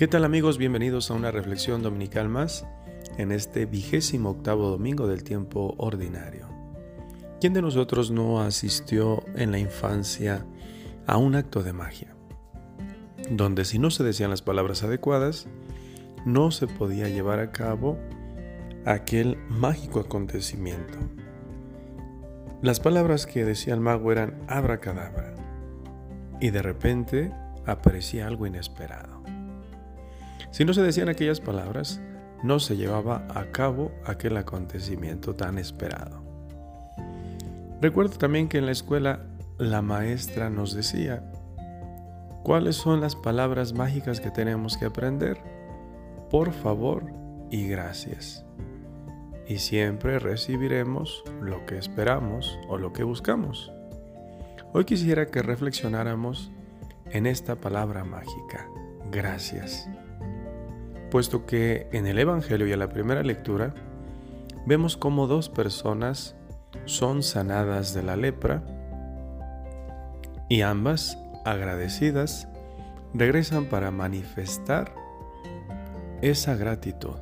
¿Qué tal amigos? Bienvenidos a una reflexión dominical más en este vigésimo octavo domingo del tiempo ordinario. ¿Quién de nosotros no asistió en la infancia a un acto de magia? Donde si no se decían las palabras adecuadas, no se podía llevar a cabo aquel mágico acontecimiento. Las palabras que decía el mago eran abracadabra y de repente aparecía algo inesperado. Si no se decían aquellas palabras, no se llevaba a cabo aquel acontecimiento tan esperado. Recuerdo también que en la escuela la maestra nos decía, ¿cuáles son las palabras mágicas que tenemos que aprender? Por favor y gracias. Y siempre recibiremos lo que esperamos o lo que buscamos. Hoy quisiera que reflexionáramos en esta palabra mágica, gracias puesto que en el Evangelio y en la primera lectura vemos cómo dos personas son sanadas de la lepra y ambas, agradecidas, regresan para manifestar esa gratitud.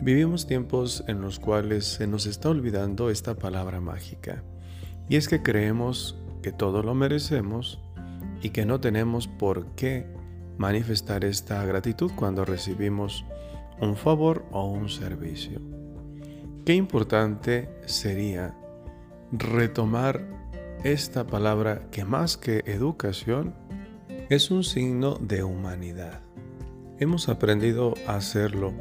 Vivimos tiempos en los cuales se nos está olvidando esta palabra mágica y es que creemos que todo lo merecemos y que no tenemos por qué manifestar esta gratitud cuando recibimos un favor o un servicio. Qué importante sería retomar esta palabra que más que educación es un signo de humanidad. Hemos aprendido a hacerlo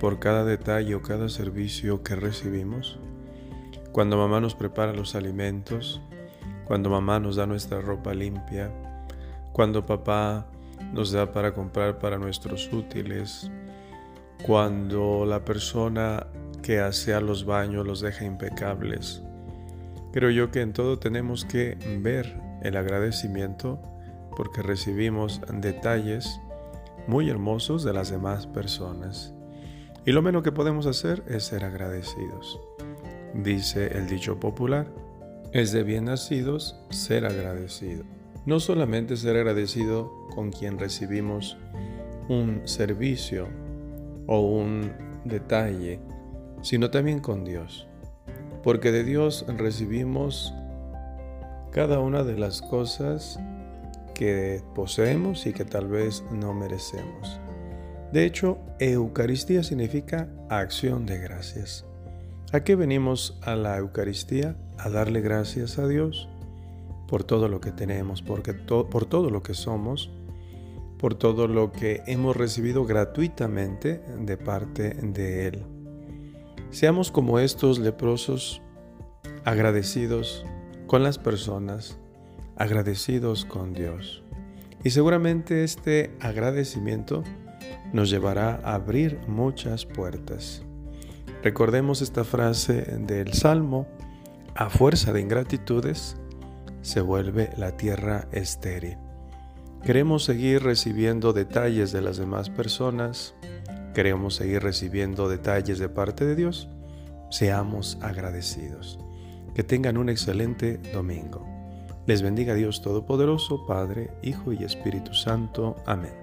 por cada detalle o cada servicio que recibimos. Cuando mamá nos prepara los alimentos, cuando mamá nos da nuestra ropa limpia, cuando papá nos da para comprar para nuestros útiles, cuando la persona que hace los baños los deja impecables. Creo yo que en todo tenemos que ver el agradecimiento porque recibimos detalles muy hermosos de las demás personas. Y lo menos que podemos hacer es ser agradecidos. Dice el dicho popular, es de bien nacidos ser agradecido. No solamente ser agradecido con quien recibimos un servicio o un detalle, sino también con Dios. Porque de Dios recibimos cada una de las cosas que poseemos y que tal vez no merecemos. De hecho, Eucaristía significa acción de gracias. ¿A qué venimos a la Eucaristía? A darle gracias a Dios por todo lo que tenemos, porque por todo lo que somos, por todo lo que hemos recibido gratuitamente de parte de Él. Seamos como estos leprosos, agradecidos con las personas, agradecidos con Dios. Y seguramente este agradecimiento nos llevará a abrir muchas puertas. Recordemos esta frase del Salmo, a fuerza de ingratitudes, se vuelve la tierra estéril. Queremos seguir recibiendo detalles de las demás personas, queremos seguir recibiendo detalles de parte de Dios, seamos agradecidos. Que tengan un excelente domingo. Les bendiga Dios Todopoderoso, Padre, Hijo y Espíritu Santo. Amén.